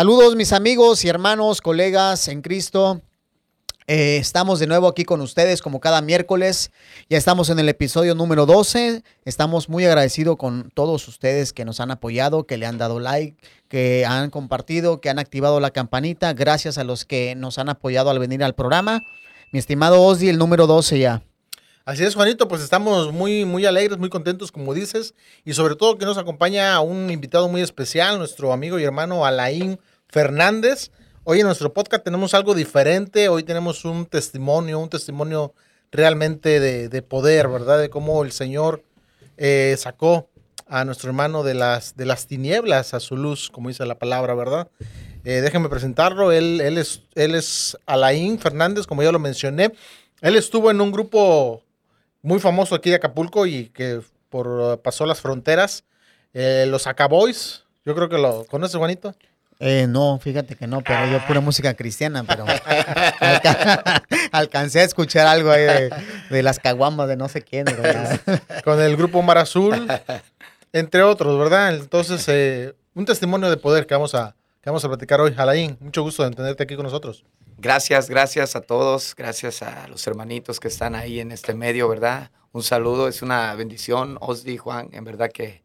Saludos mis amigos y hermanos, colegas en Cristo. Eh, estamos de nuevo aquí con ustedes como cada miércoles. Ya estamos en el episodio número 12. Estamos muy agradecidos con todos ustedes que nos han apoyado, que le han dado like, que han compartido, que han activado la campanita. Gracias a los que nos han apoyado al venir al programa. Mi estimado Osdi, el número 12 ya. Así es, Juanito, pues estamos muy, muy alegres, muy contentos, como dices, y sobre todo que nos acompaña un invitado muy especial, nuestro amigo y hermano Alain Fernández. Hoy en nuestro podcast tenemos algo diferente, hoy tenemos un testimonio, un testimonio realmente de, poder, ¿verdad? De cómo el Señor eh, sacó a nuestro hermano de las, de las tinieblas a su luz, como dice la palabra, ¿verdad? Eh, déjenme presentarlo, él, es, él es Alain Fernández, como ya lo mencioné. Él estuvo en un grupo muy famoso aquí de Acapulco y que por, pasó las fronteras. Eh, los Acaboys, yo creo que lo conoces, Juanito. Eh, no, fíjate que no, pero yo pura música cristiana, pero alcancé a escuchar algo ahí de, las caguamas de no sé quién. Con el grupo Mar Azul, entre otros, ¿verdad? Entonces, eh, un testimonio de poder que vamos a, que vamos a platicar hoy. Alain, mucho gusto de tenerte aquí con nosotros. Gracias, gracias a todos, gracias a los hermanitos que están ahí en este medio, ¿verdad? Un saludo, es una bendición, Osdi, Juan, en verdad que,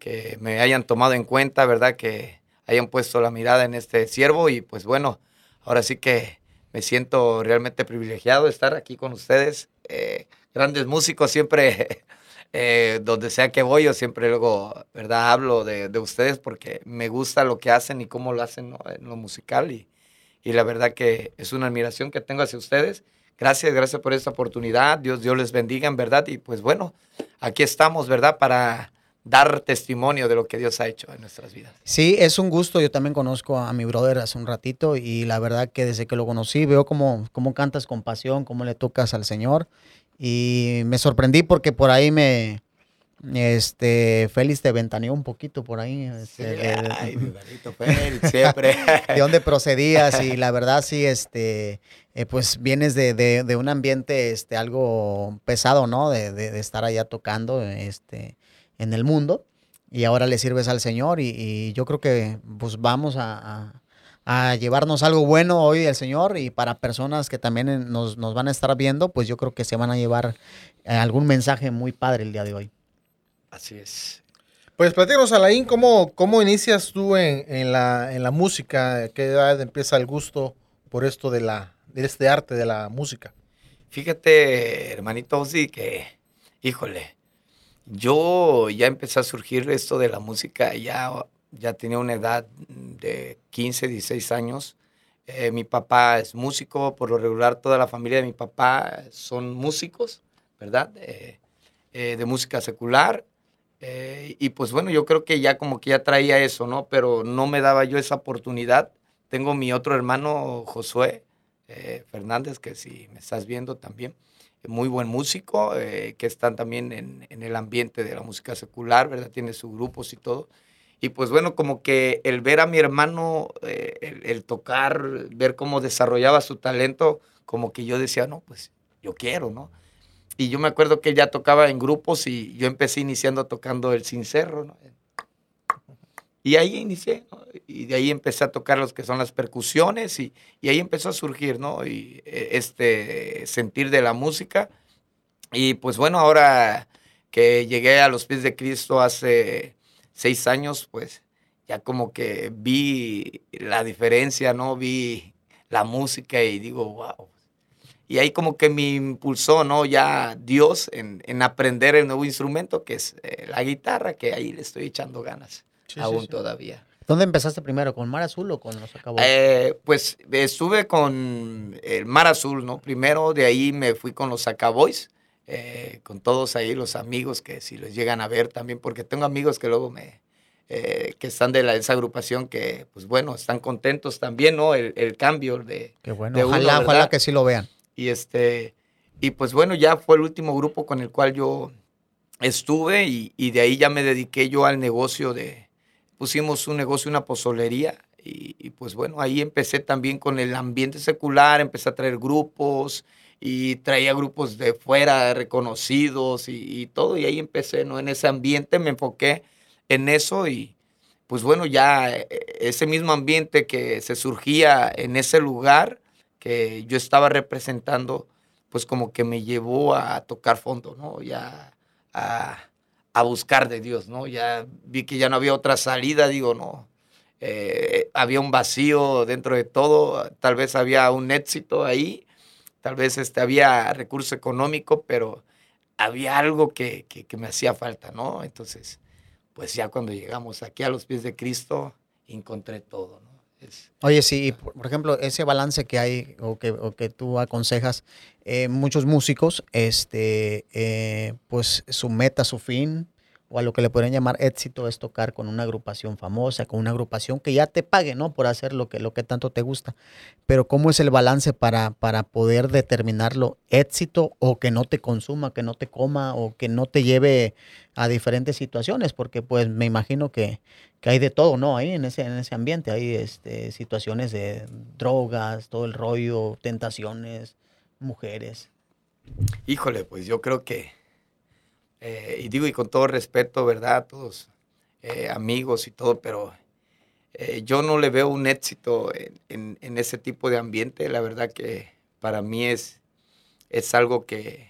que me hayan tomado en cuenta, ¿verdad? Que hayan puesto la mirada en este siervo y pues bueno, ahora sí que me siento realmente privilegiado de estar aquí con ustedes. Eh, grandes músicos, siempre, eh, donde sea que voy, yo siempre luego, ¿verdad? Hablo de, de, ustedes porque me gusta lo que hacen y cómo lo hacen en lo musical y y la verdad que es una admiración que tengo hacia ustedes. Gracias, gracias por esta oportunidad. Dios, Dios les bendiga en verdad. Y pues bueno, aquí estamos, ¿verdad? Para dar testimonio de lo que Dios ha hecho en nuestras vidas. Sí, es un gusto. Yo también conozco a mi brother hace un ratito y la verdad que desde que lo conocí veo cómo, cómo cantas con pasión, cómo le tocas al Señor. Y me sorprendí porque por ahí me, este, Félix te ventaneó un poquito por ahí. Este, ay, mi Félix, siempre. de dónde procedías y la verdad sí, este, eh, pues vienes de, de, un ambiente, este, algo pesado, ¿no? De, de, estar allá tocando, este, en el mundo y ahora le sirves al Señor y, yo creo que, pues vamos a, a, llevarnos algo bueno hoy del Señor y para personas que también nos, nos van a estar viendo, pues yo creo que se van a llevar eh, algún mensaje muy padre el día de hoy. Así es. Pues platícanos, Alain, ¿cómo, cómo inicias tú en, la, en la música? ¿Qué edad empieza el gusto por esto de, la, de este arte de la música? Fíjate, hermanito, sí que, híjole, yo ya empecé a surgir esto de la música, ya, ya tenía una edad de 15, 16 años. Eh, mi papá es músico, por lo regular toda la familia de mi papá son músicos, ¿verdad? Eh, eh, de música secular. Y pues bueno, yo creo que ya como que ya traía eso, ¿no? Pero no me daba yo esa oportunidad. Tengo mi otro hermano, Josué Fernández, que si me estás viendo también, muy buen músico, eh, que está también en, en, el ambiente de la música secular, ¿verdad? Tiene sus grupos y todo. Y pues bueno, como que el ver a mi hermano, el, el tocar, ver cómo desarrollaba su talento, como que yo decía, no, pues yo quiero, ¿no? Y yo me acuerdo que ya tocaba en grupos y yo empecé iniciando tocando el cincerro, ¿no? Y ahí inicié, ¿no? Y de ahí empecé a tocar los que son las percusiones y, y, ahí empezó a surgir, ¿no? Y eh, este sentir de la música. Y pues bueno, ahora que llegué a los pies de Cristo hace seis años, pues ya como que vi la diferencia, ¿no? Vi la música y digo, wow, y ahí como que me impulsó, ¿no? Ya Dios en, en aprender el nuevo instrumento que es eh, la guitarra, que ahí le estoy echando ganas aún todavía. ¿Dónde empezaste primero? ¿Con Mar Azul o con los Acaboys? Eh, pues estuve con el Mar Azul, ¿no? Primero de ahí me fui con los Acaboys, eh, con todos ahí los amigos que si los llegan a ver también, porque tengo amigos que luego me, eh, que están de la, esa agrupación que, pues bueno, están contentos también, ¿no? El, el cambio de... Qué bueno, ojalá, ojalá que sí lo vean. Y, este, y pues bueno, ya fue el último grupo con el cual yo estuve y, y, de ahí ya me dediqué yo al negocio de, pusimos un negocio, una pozolería y, pues bueno, ahí empecé también con el ambiente secular, empecé a traer grupos y traía grupos de fuera reconocidos y, y todo y ahí empecé, ¿no? En ese ambiente me enfoqué en eso y, pues bueno, ya eh, ese mismo ambiente que se surgía en ese lugar que yo estaba representando, pues como que me llevó a tocar fondo, ¿no? Ya a, buscar de Dios, ¿no? Ya vi que ya no había otra salida, digo, no. Eh, había un vacío dentro de todo, tal vez había un éxito ahí, tal vez este, había recurso económico, pero había algo que, que me hacía falta, ¿no? Entonces, pues ya cuando llegamos aquí a los pies de Cristo, encontré todo, ¿no? Oye, sí, por, ejemplo, ese balance que hay o que, o que tú aconsejas, eh, muchos músicos, este, eh, pues su meta, su fin, o a lo que le podrían llamar éxito es tocar con una agrupación famosa, con una agrupación que ya te pague, ¿no? Por hacer lo que, lo que tanto te gusta. Pero ¿cómo es el balance para, para poder determinarlo éxito o que no te consuma, que no te coma o que no te lleve a diferentes situaciones? Porque pues me imagino que, que hay de todo, ¿no? Ahí en ese, en ese ambiente hay este, situaciones de drogas, todo el rollo, tentaciones, mujeres. Híjole, pues yo creo que eh, y digo, y con todo respeto, ¿verdad? Todos eh, amigos y todo, pero eh, yo no le veo un éxito en, en, ese tipo de ambiente. La verdad que para mí es, es algo que,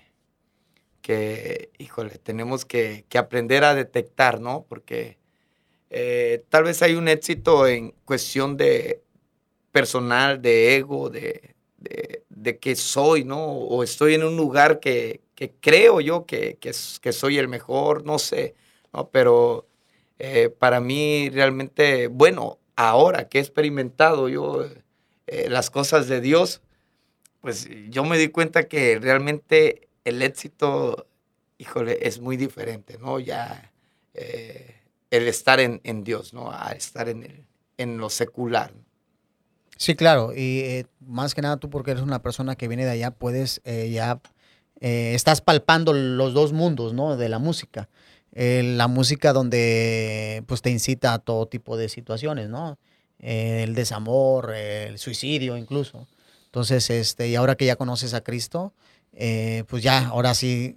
que, híjole, tenemos que, que aprender a detectar, ¿no? Porque tal vez hay un éxito en cuestión de personal, de ego, de, de, de que soy, ¿no? O estoy en un lugar que, que creo yo que, que, soy el mejor, no sé, ¿no? pero eh, para mí realmente, bueno, ahora que he experimentado yo eh, las cosas de Dios, pues yo me di cuenta que realmente el éxito, híjole, es muy diferente, ¿no? Ya eh, el estar en, Dios, ¿no? A estar en, el, en lo secular. Sí, claro, y más que nada tú porque eres una persona que viene de allá, puedes ya eh, estás palpando los dos mundos, ¿no? De la música. Eh, la música donde pues te incita a todo tipo de situaciones, ¿no? Eh, el desamor, el suicidio incluso. Entonces, este, y ahora que ya conoces a Cristo, pues ya, ahora sí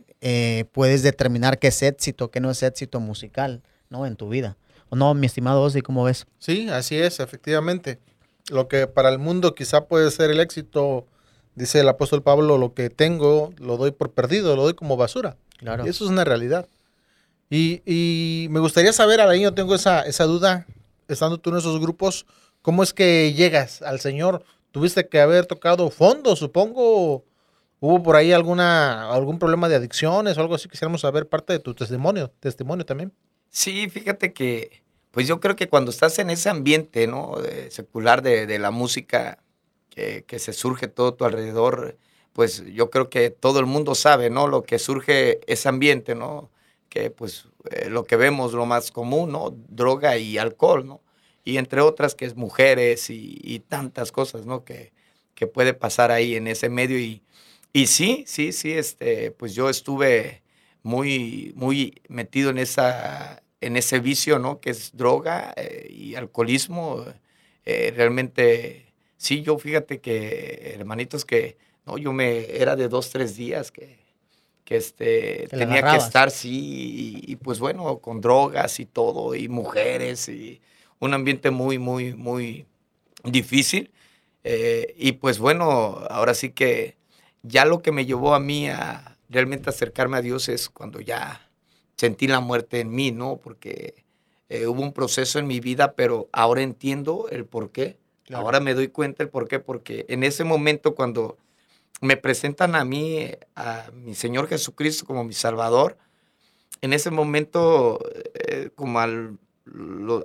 puedes determinar qué es éxito, qué no es éxito musical, ¿no? En tu vida. ¿O no, mi estimado Ozzy, cómo ves? Sí, así es, efectivamente. Lo que para el mundo quizá puede ser el éxito Dice el apóstol Pablo, lo que tengo lo doy por perdido, lo doy como basura. Claro. eso es una realidad. Y, me gustaría saber, ahí yo tengo esa, esa duda, estando tú en esos grupos, ¿cómo es que llegas al Señor? ¿Tuviste que haber tocado fondo, supongo? ¿Hubo por ahí alguna, algún problema de adicciones o algo así? Quisiéramos saber parte de tu testimonio, testimonio también. Sí, fíjate que, pues yo creo que cuando estás en ese ambiente, ¿no? secular de, de la música, que, se surge todo tu alrededor, pues yo creo que todo el mundo sabe, ¿no? Lo que surge ese ambiente, ¿no? Que pues eh, lo que vemos, lo más común, ¿no? Droga y alcohol, ¿no? Y entre otras que es mujeres y, tantas cosas, ¿no? Que, que, puede pasar ahí en ese medio. Y, y sí, sí, sí, este, pues yo estuve muy, muy metido en, esa, en ese vicio, ¿no? Que es droga eh, y alcoholismo. Eh, realmente Sí, yo fíjate que, hermanitos, que no, yo me era de dos, tres días que, que este, tenía que estar, sí, y, pues bueno, con drogas y todo, y mujeres, y un ambiente muy, muy, muy difícil. Eh, y pues bueno, ahora sí que ya lo que me llevó a mí a realmente acercarme a Dios es cuando ya sentí la muerte en mí, ¿no? Porque eh, hubo un proceso en mi vida, pero ahora entiendo el por qué. Ahora me doy cuenta el por qué, porque en ese momento cuando me presentan a mí, a mi Señor Jesucristo como mi Salvador, en ese momento, eh, como al,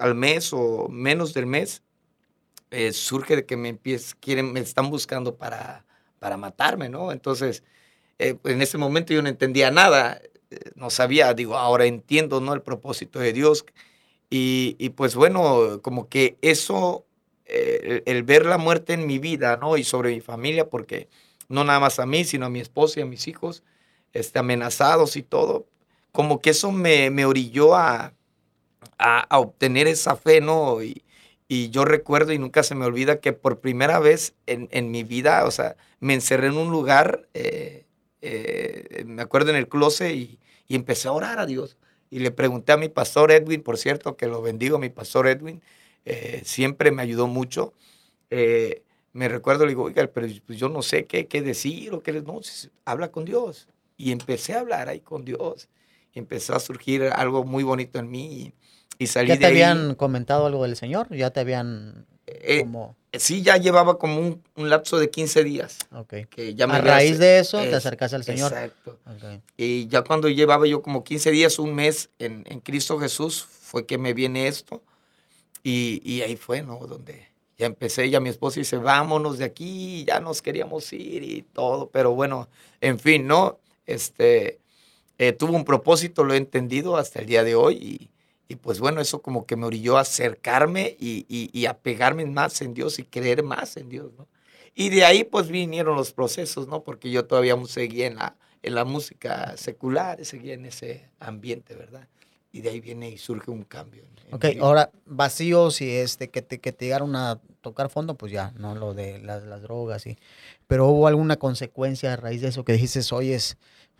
al, mes o menos del mes, eh, surge de que me quieren, me están buscando para, para matarme, ¿no? Entonces, eh, en ese momento yo no entendía nada, no sabía, digo, ahora entiendo, ¿no? El propósito de Dios. Y, y pues bueno, como que eso eh, el, ver la muerte en mi vida, ¿no? Y sobre mi familia, porque no nada más a mí, sino a mi esposa y a mis hijos, este, amenazados y todo, como que eso me, me orilló a, a, obtener esa fe, ¿no? Y, y, yo recuerdo y nunca se me olvida que por primera vez en, en mi vida, o sea, me encerré en un lugar, eh, eh, me acuerdo en el closet y, y, empecé a orar a Dios. Y le pregunté a mi pastor Edwin, por cierto, que lo bendigo, mi pastor Edwin, eh, siempre me ayudó mucho. Eh, me recuerdo, le digo, oiga, pero pues yo no sé qué, qué decir o qué no, habla con Dios. Y empecé a hablar ahí con Dios. empezó a surgir algo muy bonito en mí y, y salí ¿Ya te habían comentado algo del Señor? ¿Ya te habían eh, como... Sí, ya llevaba como un, un, lapso de 15 días. Ok. Que ya me a raíz de eso te acercaste al Señor. Exacto. Y ya cuando llevaba yo como 15 días, un mes en, en Cristo Jesús, fue que me viene esto. Y, y, ahí fue, ¿no? Donde ya empecé, ya mi esposa dice, vámonos de aquí, ya nos queríamos ir y todo. Pero bueno, en fin, ¿no? Este, eh, tuvo un propósito, lo he entendido hasta el día de hoy. Y, y pues bueno, eso como que me orilló a acercarme y, y, y, a pegarme más en Dios y creer más en Dios, ¿no? Y de ahí pues vinieron los procesos, ¿no? Porque yo todavía seguía en la, en la música secular, seguía en ese ambiente, ¿verdad? Y de ahí viene y surge un cambio. ok, ahora vacíos y este, que te, que te llegaron a tocar fondo, pues ya, ¿no? Lo de las, las drogas y... Pero hubo alguna consecuencia a raíz de eso que dijiste, oyes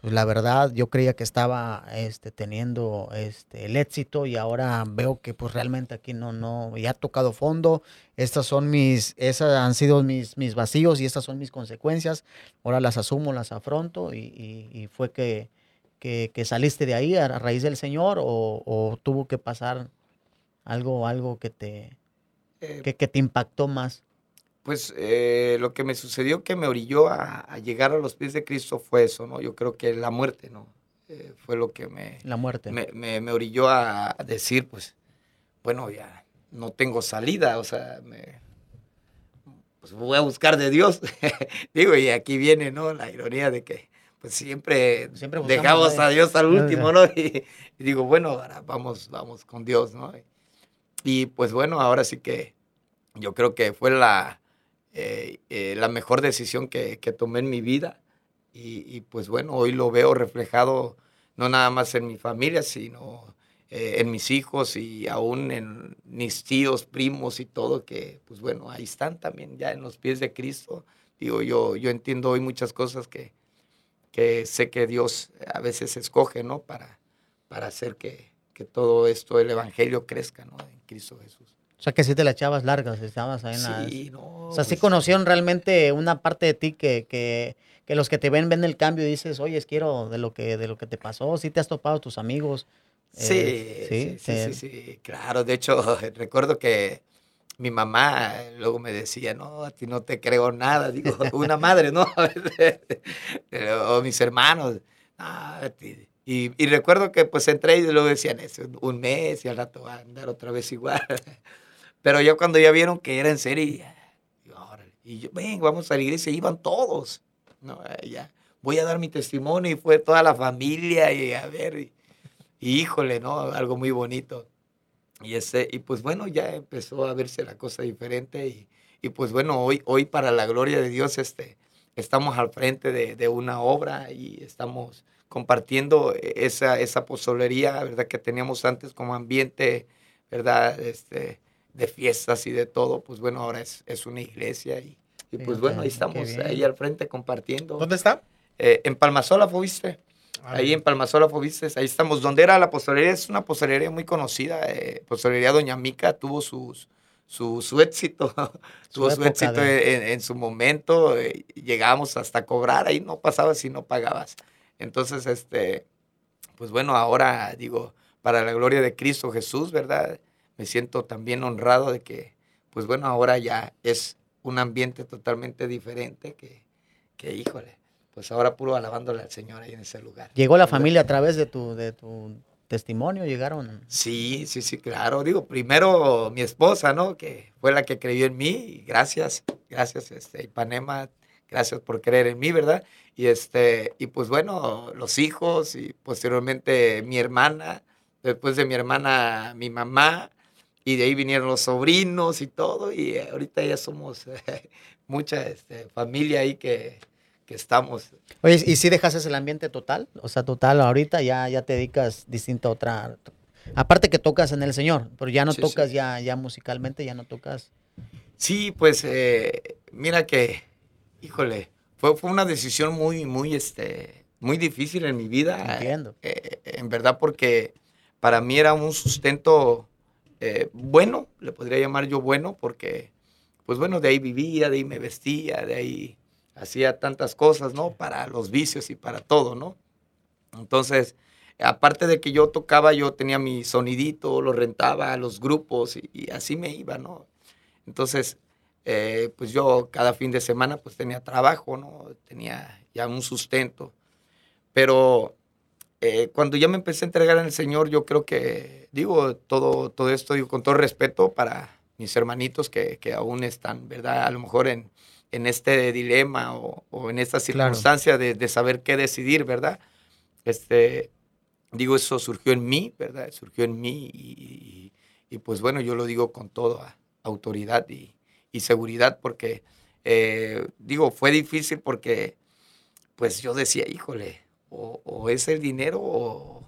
pues la verdad yo creía que estaba este, teniendo este, el éxito y ahora veo que pues realmente aquí no, no, ya ha tocado fondo, estas son mis, esas han sido mis, mis vacíos y estas son mis consecuencias, ahora las asumo, las afronto y, y, y fue que, que, que, saliste de ahí a raíz del Señor o, o tuvo que pasar algo, algo que te, eh, que, que te impactó más pues eh, lo que me sucedió que me orilló a, a, llegar a los pies de Cristo fue eso, ¿no? Yo creo que la muerte, ¿no? Eh, fue lo que me... La muerte. Me, me, me, orilló a decir, pues, bueno, ya no tengo salida, o sea, me, pues voy a buscar de Dios. Digo, y aquí viene, ¿no? La ironía de que, pues siempre, siempre dejamos a Dios al último, ¿no? Y, y, digo, bueno, ahora vamos, vamos con Dios, ¿no? Y pues bueno, ahora sí que yo creo que fue la eh, eh, la mejor decisión que, que, tomé en mi vida. Y, pues bueno, hoy lo veo reflejado no nada más en mi familia, sino eh, en mis hijos y aún en mis tíos, primos y todo, que pues bueno, ahí están también ya en los pies de Cristo. Digo, yo, yo entiendo hoy muchas cosas que, que sé que Dios a veces escoge, ¿no? Para, para hacer que, que todo esto, el Evangelio crezca, ¿no? En Cristo Jesús. O sea, que sí te la echabas largas, estabas ahí en la... Sí, no, o sea, sí pues, conocieron realmente una parte de ti que, que, que, los que te ven ven el cambio y dices, oye, quiero de lo que, de lo que te pasó, sí te has topado tus amigos. Sí, eh, sí, sí, te... sí, sí, claro. De hecho, recuerdo que mi mamá luego me decía, no, a ti no te creo nada. Digo, una madre, ¿no? o mis hermanos. No, y, y, recuerdo que pues entré y luego decían eso, un mes y al rato va a andar otra vez igual. Pero ya cuando ya vieron que era en serio, y yo, ven, vamos a la iglesia, iban todos. No, ya, voy a dar mi testimonio y fue toda la familia y a ver, y, y híjole, ¿no? Algo muy bonito. Y, ese, y pues bueno, ya empezó a verse la cosa diferente y, y pues bueno, hoy, hoy para la gloria de Dios este, estamos al frente de, de una obra y estamos compartiendo esa, esa pozolería, ¿verdad? Que teníamos antes como ambiente, ¿verdad? Este, de fiestas y de todo, pues bueno, ahora es, es una iglesia y, y pues bueno, ahí estamos, ahí al frente compartiendo. ¿Dónde está? Eh, en Palmasola, ¿fuiste? Ahí en Palmasola, ¿fuiste? Ahí estamos. ¿Dónde era la pozolería? Es una pozolería muy conocida. Eh, Doña Mica tuvo sus, su, su éxito, tuvo su, su éxito de... en, en, su momento. Eh, llegábamos hasta cobrar, ahí no pasabas si no pagabas. Entonces, este, pues bueno, ahora digo, para la gloria de Cristo Jesús, ¿verdad? Me siento también honrado de que, pues bueno, ahora ya es un ambiente totalmente diferente que, que híjole, pues ahora puro alabándole al Señor ahí en ese lugar. ¿Llegó la familia a través de tu, de tu testimonio? ¿Llegaron? Sí, sí, sí, claro. Digo, primero mi esposa, ¿no? Que fue la que creyó en mí. Gracias, gracias, este, Ipanema, gracias por creer en mí, ¿verdad? Y este, y pues bueno, los hijos y posteriormente mi hermana, después de mi hermana, mi mamá, y de ahí vinieron los sobrinos y todo, y ahorita ya somos eh, mucha este, familia ahí que, que, estamos. Oye, ¿y si dejas el ambiente total? O sea, total, ahorita ya, ya te dedicas distinto a otra... Aparte que tocas en el Señor, pero ya no sí, tocas sí. Ya, ya musicalmente, ya no tocas... Sí, pues eh, mira que, híjole, fue, fue una decisión muy, muy, este, muy difícil en mi vida. Entiendo. Eh, en verdad porque para mí era un sustento eh, bueno, le podría llamar yo bueno, porque, pues bueno, de ahí vivía, de ahí me vestía, de ahí hacía tantas cosas, ¿no? Para los vicios y para todo, ¿no? Entonces, aparte de que yo tocaba, yo tenía mi sonidito, lo rentaba a los grupos y, así me iba, ¿no? Entonces, eh, pues yo cada fin de semana pues tenía trabajo, ¿no? Tenía ya un sustento. Pero eh, cuando ya me empecé a entregar en el Señor, yo creo que, digo, todo, todo esto, digo, con todo respeto para mis hermanitos que, que aún están, ¿verdad? A lo mejor en, en este dilema o, o en esta circunstancia de, de, saber qué decidir, ¿verdad? Este, digo, eso surgió en mí, ¿verdad? Surgió en mí y, y, pues bueno, yo lo digo con toda autoridad y, y seguridad porque, eh, digo, fue difícil porque pues yo decía, híjole, o, es el dinero o,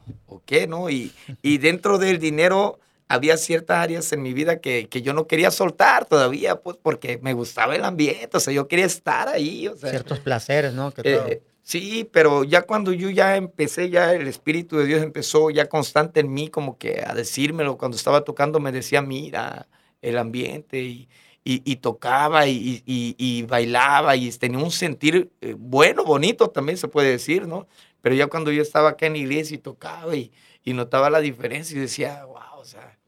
qué, ¿no? Y, y, dentro del dinero había ciertas áreas en mi vida que, que, yo no quería soltar todavía, pues porque me gustaba el ambiente, o sea, yo quería estar ahí. O sea, Ciertos placeres, ¿no? Eh, sí, pero ya cuando yo ya empecé, ya el Espíritu de Dios empezó ya constante en mí, como que a decírmelo, cuando estaba tocando me decía, mira, el ambiente y y, tocaba y, y, bailaba y tenía un sentir eh, bueno, bonito también se puede decir, ¿no? Pero ya cuando yo estaba acá en la iglesia y tocaba y, notaba la diferencia y decía, wow, o sea,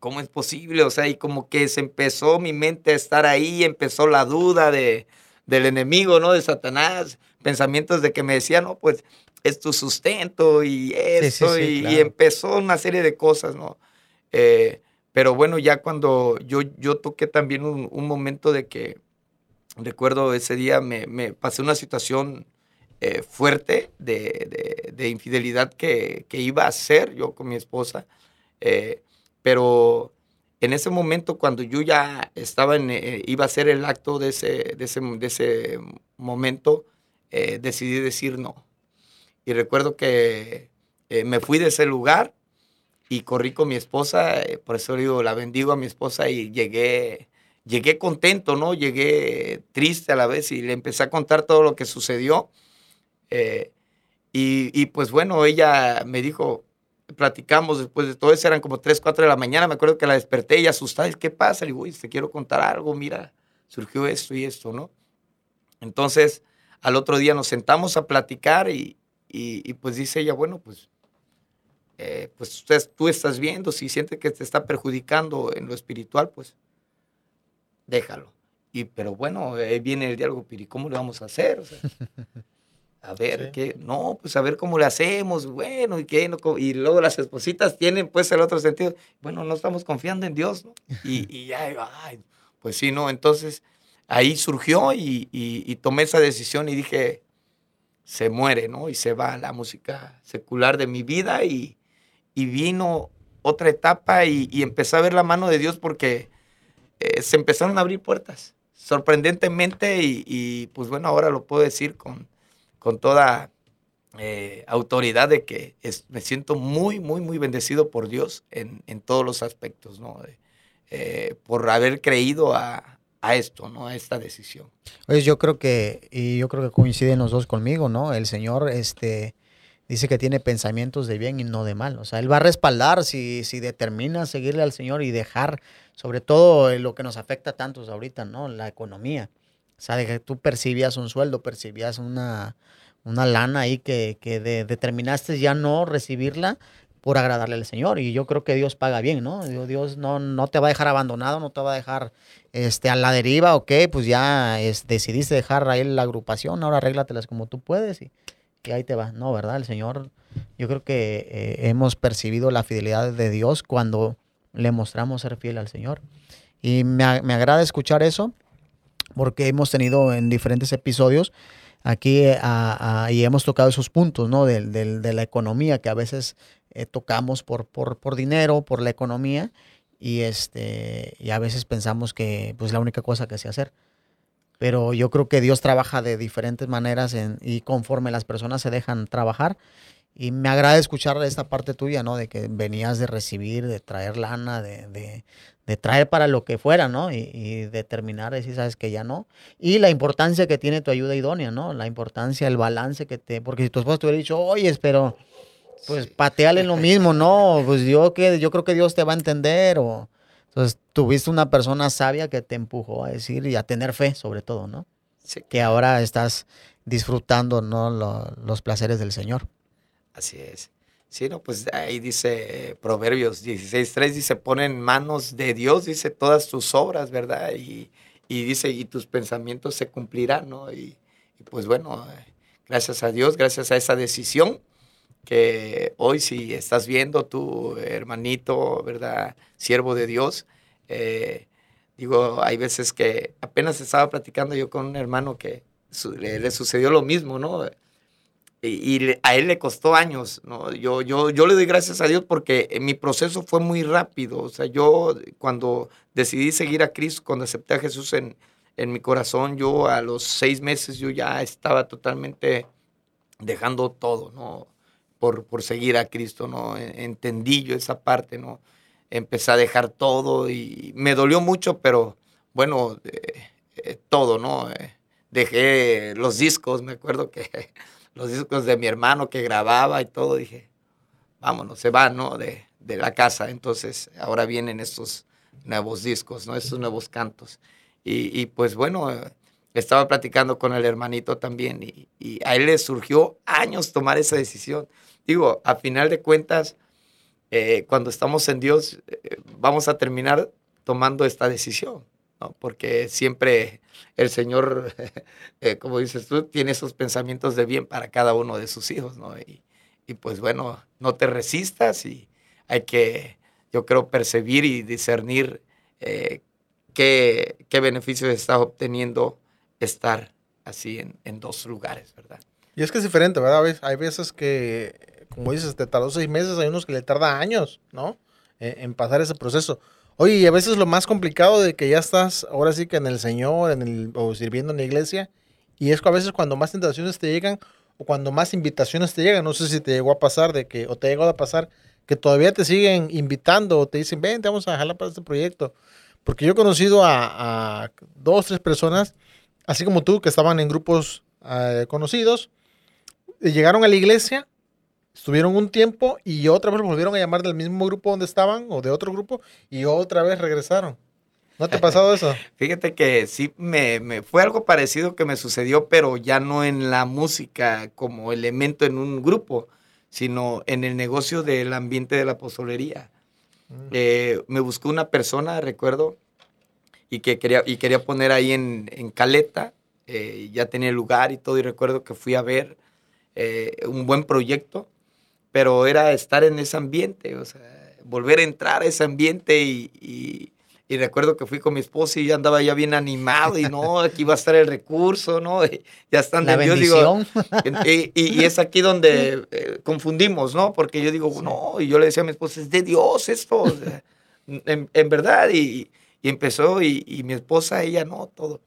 ¿cómo es posible? O sea, y como que se empezó mi mente a estar ahí, empezó la duda de, del enemigo, ¿no? De Satanás, pensamientos de que me decían, no, pues es tu sustento y eso, y, empezó una serie de cosas, ¿no? Eh, pero bueno, ya cuando yo, yo toqué también un, momento de que, recuerdo ese día, me, me pasé una situación eh, fuerte de, de, infidelidad que, que, iba a hacer yo con mi esposa. Eh, pero en ese momento, cuando yo ya estaba en, eh, iba a hacer el acto de ese, de ese, de ese momento, decidí decir no. Y recuerdo que me fui de ese lugar y corrí con mi esposa, por eso digo, la bendigo a mi esposa y llegué, llegué contento, ¿no? Llegué triste a la vez y le empecé a contar todo lo que sucedió. Eh, y, y, pues bueno, ella me dijo, platicamos después de todo eso, eran como 3, 4 de la mañana, me acuerdo que la desperté y asustada, ¿qué pasa? Le digo, te quiero contar algo, mira, surgió esto y esto, ¿no? Entonces, al otro día nos sentamos a platicar y, y, pues dice ella, bueno, pues eh, pues usted, tú estás viendo, si siente que te está perjudicando en lo espiritual, pues déjalo. Y, pero bueno, ahí viene el diálogo, ¿y cómo le vamos a hacer? a ver, ¿qué? No, pues a ver cómo le hacemos, bueno, y qué, y luego las espositas tienen pues el otro sentido, bueno, no estamos confiando en Dios, ¿no? Y, y ya, ay, pues sí, ¿no? Entonces ahí surgió y, y, tomé esa decisión y dije, se muere, ¿no? Y se va la música secular de mi vida y, y vino otra etapa y, y, empecé a ver la mano de Dios porque eh, se empezaron a abrir puertas, sorprendentemente, y, pues bueno, ahora lo puedo decir con, con toda eh, autoridad de que me siento muy, muy, muy bendecido por Dios en, en todos los aspectos, ¿no? Eh, por haber creído a, a esto, ¿no? A esta decisión. Pues yo creo que, y yo creo que coinciden los dos conmigo, ¿no? El Señor, este, dice que tiene pensamientos de bien y no de mal. O sea, Él va a respaldar si, si determina seguirle al Señor y dejar, sobre todo lo que nos afecta tantos ahorita, ¿no? La economía. O sea, de que tú percibías un sueldo, percibías una, una lana ahí que, que determinaste ya no recibirla por agradarle al Señor. Y yo creo que Dios paga bien, ¿no? Dios no, no te va a dejar abandonado, no te va a dejar este, a la deriva, ok, pues ya es, decidiste dejar ahí la agrupación, ahora arréglatelas como tú puedes y que ahí te va. No, ¿verdad? El Señor, yo creo que eh, hemos percibido la fidelidad de Dios cuando le mostramos ser fiel al Señor. Y me, me agrada escuchar eso porque hemos tenido en diferentes episodios aquí eh, y hemos tocado esos puntos, ¿no? De, de, la economía que a veces eh, tocamos por, por, por, dinero, por la economía y, este, y a veces pensamos que pues la única cosa que sé hacer pero yo creo que Dios trabaja de diferentes maneras y conforme las personas se dejan trabajar. Y me agrada escuchar esta parte tuya, ¿no? De que venías de recibir, de traer lana, de, de, de traer para lo que fuera, ¿no? Y, y determinar, decir, sabes que ya no. Y la importancia que tiene tu ayuda idónea, ¿no? La importancia, el balance que te... Porque si tu esposo te hubiera dicho, oye, pero pues pateale lo mismo, no, pues yo, que, yo creo que Dios te va a entender o... Entonces tuviste una persona sabia que te empujó a decir y a tener fe sobre todo, ¿no? Sí. Que ahora estás disfrutando, ¿no? Lo- los placeres del Señor. Así es. Sí, no, pues ahí dice Proverbios 16.3, dice, pon en manos de Dios, dice, todas tus obras, ¿verdad? Y, y dice, y tus pensamientos se cumplirán, ¿no? Y, pues bueno, eh, gracias a Dios, gracias a esa decisión, que hoy si estás viendo tu hermanito, ¿verdad? Siervo de Dios, eh, digo, hay veces que apenas estaba platicando yo con un hermano que le sucedió lo mismo, ¿no? Y, a él le costó años, ¿no? Yo, yo, yo le doy gracias a Dios porque eh, mi proceso fue muy rápido. O sea, yo cuando decidí seguir a Cristo, cuando acepté a Jesús en, en mi corazón, yo a los seis meses yo ya estaba totalmente dejando todo, ¿no? Por, por seguir a Cristo, ¿no? E- Entendí yo esa parte, ¿no? Empecé a dejar todo y me dolió mucho, pero bueno, eh, eh, todo, ¿no? Dejé los discos, me acuerdo que los discos de mi hermano que grababa y todo, dije, vámonos, se va, ¿no? De, de la casa. Entonces, ahora vienen estos nuevos discos, ¿no? Estos nuevos cantos. Y, y, pues bueno, estaba platicando con el hermanito también y, y a él le surgió años tomar esa decisión. Digo, a final de cuentas, eh, cuando estamos en Dios, eh, vamos a terminar tomando esta decisión, ¿no? Porque siempre el Señor, eh, como dices tú, tiene esos pensamientos de bien para cada uno de sus hijos, ¿no? Y, y pues bueno, no te resistas y hay que, yo creo, percibir y discernir eh, qué, qué beneficios está obteniendo estar así en, en dos lugares, ¿verdad? Y es que es diferente, ¿verdad? Hay veces que, como dices, te tardó seis meses, hay unos que le tarda años, ¿no? Eh, en pasar ese proceso. Oye, a veces lo más complicado de que ya estás ahora sí que en el Señor, en el, o sirviendo en la iglesia, y es que a veces cuando más tentaciones te llegan, o cuando más invitaciones te llegan, no sé si te llegó a pasar de que, o te llegó a pasar, que todavía te siguen invitando, o te dicen, ven, te vamos a jalar para este proyecto. Porque yo he conocido a, a dos, tres personas, así como tú, que estaban en grupos eh, conocidos, y llegaron a la iglesia, estuvieron un tiempo y otra vez volvieron a llamar del mismo grupo donde estaban o de otro grupo y otra vez regresaron. ¿No te ha pasado eso? Fíjate que sí, me, me fue algo parecido que me sucedió, pero ya no en la música como elemento en un grupo, sino en el negocio del ambiente de la pozolería. Eh, me buscó una persona, recuerdo, y que quería, y quería poner ahí en, en Caleta, eh, ya tenía el lugar y todo, y recuerdo que fui a ver eh, un buen proyecto, pero era estar en ese ambiente, o sea, volver a entrar a ese ambiente y, y- y recuerdo que fui con mi esposa y ya andaba ya bien animado y no, aquí va a estar el recurso, ¿no? Y ya están La de Dios, digo, bendición. y, y- y es aquí donde eh, confundimos, ¿no? Porque yo digo, no, y yo le decía a mi esposa, es de Dios esto, o sea, en, en verdad, y, y empezó, y, y mi esposa, ella no, todo.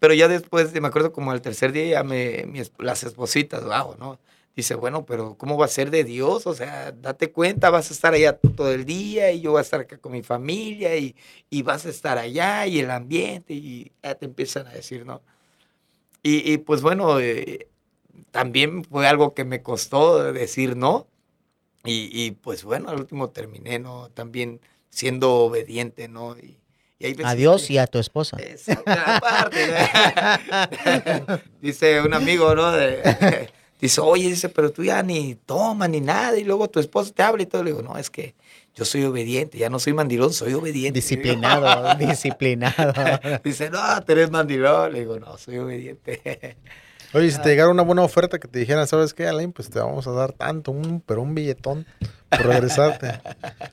Pero ya después, de- me acuerdo como al tercer día, ya me, mi esp- las espositas, wow, ¿no? Dice, bueno, pero ¿cómo va a ser de Dios? O sea, date cuenta, vas a estar allá todo el día y yo voy a estar acá con mi familia y, y vas a estar allá y el ambiente y ya te empiezan a decir, ¿no? Y, y, pues bueno, eh, también fue algo que me costó decir no. Y, y, pues bueno, al último terminé, ¿no? También siendo obediente, ¿no? Y, y hay veces A Dios que- y a tu esposa. Exacto, aparte, ¿no? dice un amigo, ¿no? De- dice, oye, dice, pero tú ya ni tomas ni nada, y luego tu esposo te habla y todo. Le digo, no, es que yo soy obediente, ya no soy mandilón, soy obediente. Disciplinado, disciplinado. dice, no, tú eres mandilón. Le digo, no, soy obediente. Oye, si te llegara una buena oferta que te dijeran, ¿sabes qué, Alain? Pues te vamos a dar tanto, un, pero un billetón por regresarte.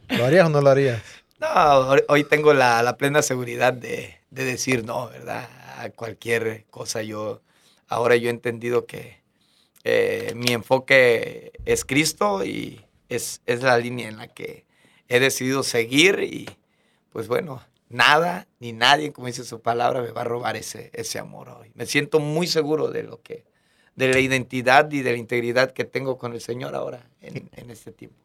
¿Lo harías o no lo harías? No, hoy- tengo la, la plena seguridad de, de decir no, ¿verdad? A cualquier cosa yo, ahora yo he entendido que eh, mi enfoque es Cristo y es, es la línea en la que he decidido seguir y pues bueno, nada ni nadie, como dice su palabra, me va a robar ese, ese amor hoy. Me siento muy seguro de lo que, de la identidad y de la integridad que tengo con el Señor ahora en, en este tiempo.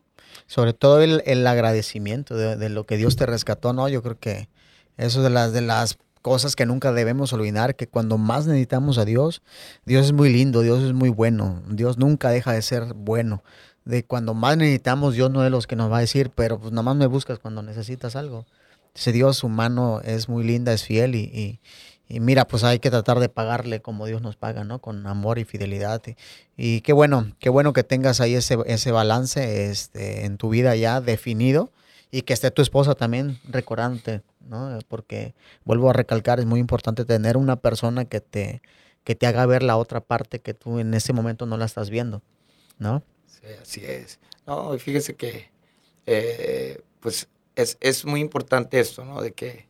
Sobre todo el, el agradecimiento de, de lo que Dios te rescató, ¿no? Yo creo que eso es de las, de las cosas que nunca debemos olvidar, que cuando más necesitamos a Dios, Dios es muy lindo, Dios es muy bueno, Dios nunca deja de ser bueno. de cuando más necesitamos, Dios no es los que nos va a decir, pero pues nada más me buscas cuando necesitas algo. Ese Dios humano es muy linda, es fiel y, y, mira, pues hay que tratar de pagarle como Dios nos paga, ¿no? Con amor y fidelidad. Y, y qué bueno, qué bueno que tengas ahí ese, ese balance este, en tu vida ya definido y que esté tu esposa también recordándote, ¿no? Porque vuelvo a recalcar, es muy importante tener una persona que te, que te haga ver la otra parte que tú en ese momento no la estás viendo, ¿no? Sí, así es. No, fíjese que, eh, pues, es, es muy importante esto, ¿no? De que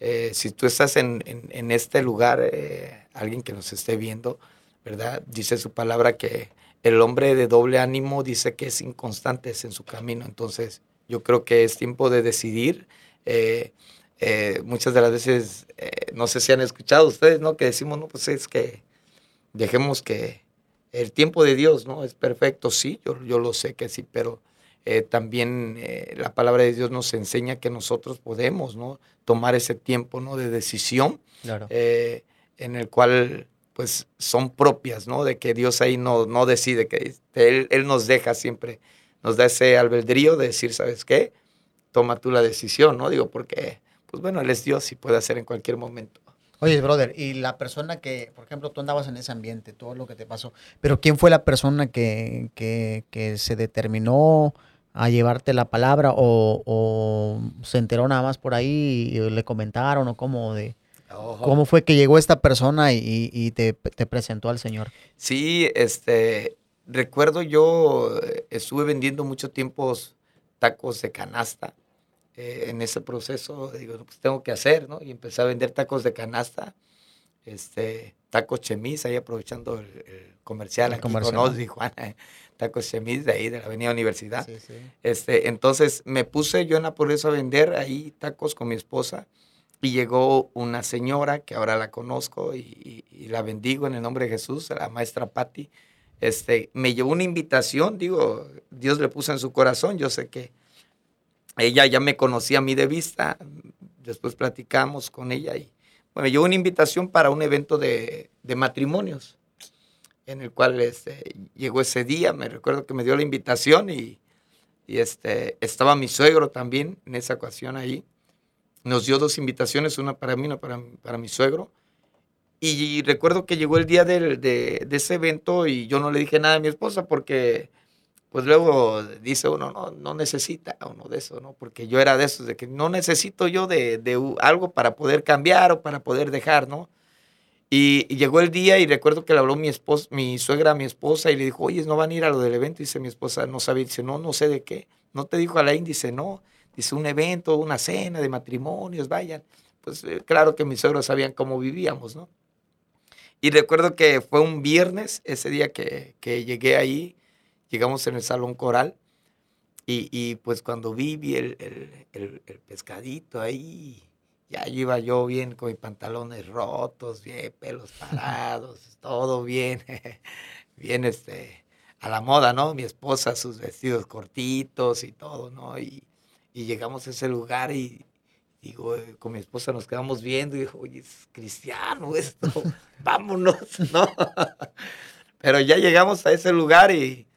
eh, si tú estás en, en, este lugar, eh, alguien que nos esté viendo, ¿verdad? Dice su palabra que el hombre de doble ánimo dice que es inconstante en su camino. Entonces, yo creo que es tiempo de decidir. Eh, muchas de las veces, eh, no sé si han escuchado ustedes, ¿no? Que decimos, no, pues es que dejemos que el tiempo de Dios, ¿no? Es perfecto, sí, yo, yo lo sé que sí, pero eh, también eh, la palabra de Dios nos enseña que nosotros podemos, ¿no? Tomar ese tiempo, ¿no? De decisión, Claro. en el cual, pues, son propias, ¿no? De que Dios ahí no, no decide, que él, él nos deja siempre, nos da ese albedrío de decir, ¿sabes qué? Toma tú la decisión, ¿no? Digo, porque, pues bueno, Él es Dios y puede hacer en cualquier momento. Oye, brother, y la persona que, por ejemplo, tú andabas en ese ambiente, todo lo que te pasó, pero ¿quién fue la persona que, que, que se determinó a llevarte la palabra o, o se enteró nada más por ahí y le comentaron o cómo de cómo fue que llegó esta persona y, y te, te presentó al Señor? Sí, este, recuerdo yo eh, estuve vendiendo mucho tiempo tacos de canasta. Eh, en ese proceso digo, pues tengo que hacer, ¿no? Y empecé a vender tacos de canasta, este, tacos chemis, ahí aprovechando el, el comercial El aquí comercial. con Osdi, Juana, eh, tacos chemis de ahí, de la Avenida Universidad. Sí, sí. Este, entonces me puse yo en Aporeso a vender ahí tacos con mi esposa y llegó una señora que ahora la conozco y, y- y la bendigo en el nombre de Jesús, la maestra Patti. Este, me llevó una invitación, digo, Dios le puso en su corazón, yo sé que ella ya me conocía a mí de vista, después platicamos con ella y bueno, me llevó una invitación para un evento de, de matrimonios, en el cual este, llegó ese día, me recuerdo que me dio la invitación y, y este, estaba mi suegro también en esa ocasión ahí. Nos dio dos invitaciones, una para mí, una para, para mi suegro. Y recuerdo que llegó el día del- de, de ese evento y yo no le dije nada a mi esposa porque, pues luego dice uno, no, no necesita uno de eso, ¿no? Porque yo era de esos, de que no necesito yo de, de algo para poder cambiar o para poder dejar, ¿no? Y, y llegó el día y recuerdo que le habló mi esposa, mi suegra a mi esposa y le dijo, oye, ¿no van a ir a lo del evento? dice mi esposa, no sabía, dice, no, no sé de qué. ¿No te dijo Alain? Dice, no. Dice, un evento, una cena de matrimonios, vayan. Pues eh, claro que mis suegros sabían cómo vivíamos, ¿no? Y recuerdo que fue un viernes, ese día que, que llegué ahí, llegamos en el salón coral y, y, pues cuando vi, vi el, el- el- el pescadito ahí, ya iba yo bien con mis pantalones rotos, bien, pelos parados, todo bien, bien este, a la moda, ¿no? Mi esposa, sus vestidos cortitos y todo, ¿no? Y, y llegamos a ese lugar y digo, eh, con mi esposa nos quedamos viendo y dijo, oye, es cristiano esto, vámonos, ¿no? Pero ya llegamos a ese lugar y,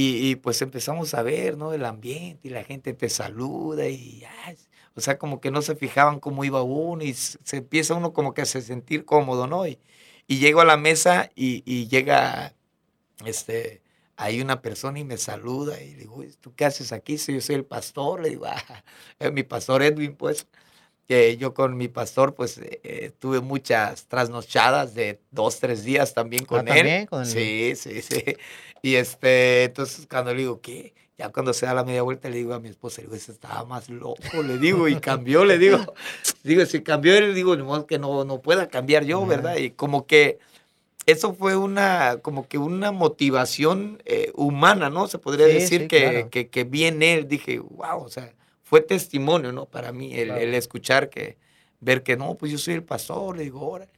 y, y, pues empezamos a ver, ¿no? El ambiente y la gente te saluda y, ay, o sea, como que no se fijaban cómo iba uno y se empieza uno como que a se sentir cómodo, ¿no? Y, y llego a la mesa y, y llega, este, hay una persona y me saluda y digo, "Oye, ¿tú qué haces aquí? Si yo soy el pastor, le digo, ah, mi pastor Edwin, pues. Que yo con mi pastor, pues, eh, eh, tuve muchas trasnochadas de dos, tres días también con él. ¿también? Con el- Sí, sí, sí. Y este, entonces cuando le digo, ¿qué? Ya cuando se da la media vuelta le digo a mi esposa, le digo, ese estaba más loco, le digo, y cambió, le digo. Digo, si cambió, le digo, ni modo que no, no pueda cambiar yo. ¿verdad? Y como que eso fue una, como que una motivación eh, humana, ¿no? Se podría Sí, decir sí, que, claro. que, que vi en él, dije, wow, o sea, fue testimonio, ¿no? Para mí, el, Claro. el escuchar que, ver que no, pues yo soy el pastor, le digo, órale.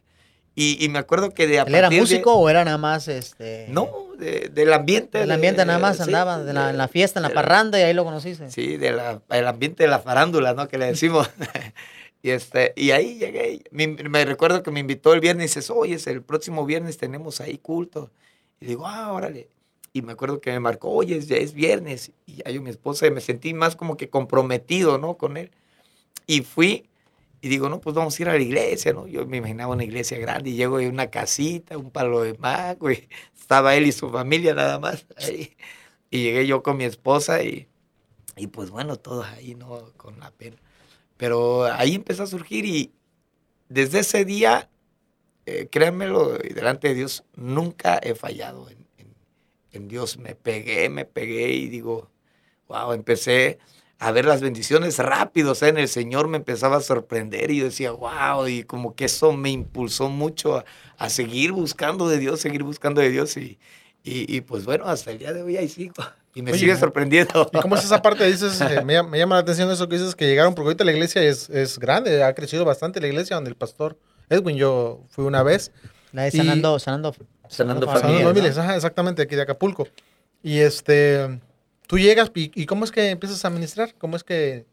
Y, y me acuerdo que de a ¿Él era partir de- músico o era nada más este? no, de- del ambiente. Del de- ambiente nada más andaba, la, en la fiesta, en la parranda y ahí lo conociste. Sí, de la- el ambiente de la farándula, ¿no? Que le decimos. y, este, y ahí llegué. Me, recuerdo que me invitó el viernes y dices, oye, el próximo viernes tenemos ahí culto. Y digo, ah, órale. Y me acuerdo que me marcó, oye, ya es viernes. Y ya yo, mi esposa, me sentí más como que comprometido, ¿no? Con él. Y fui y digo, no, pues vamos a ir a la iglesia, ¿no? Yo me imaginaba una iglesia grande y llego a una casita, un palo de mago, y estaba él y su familia nada más ahí. Y llegué yo con mi esposa y, y pues bueno, todos ahí, ¿no? Con la pena. Pero ahí empezó a surgir y desde ese día, eh, créanmelo, y delante de Dios, nunca he fallado en, en, Dios. Me pegué, me pegué y digo, wow, empecé a ver las bendiciones rápido, o sea, en el Señor me empezaba a sorprender y yo decía, wow, y como que eso me impulsó mucho a, a seguir buscando de Dios, seguir buscando de Dios y, y, y, pues bueno, hasta el día de hoy ahí sigo y me Oye, sigue sorprendiendo. ¿Y cómo es esa parte? Dices, eh, me, llama- me llama la atención eso que dices que llegaron, porque ahorita la iglesia es, es grande, ha crecido bastante la iglesia donde el pastor Edwin, yo fui una vez. La de Y- sanando, sanando, Sanando Sanando Familias, Familias, ¿no? ajá, exactamente, aquí de Acapulco. Y este, tú llegas, y, y cómo es que empiezas a ministrar? ¿Cómo es que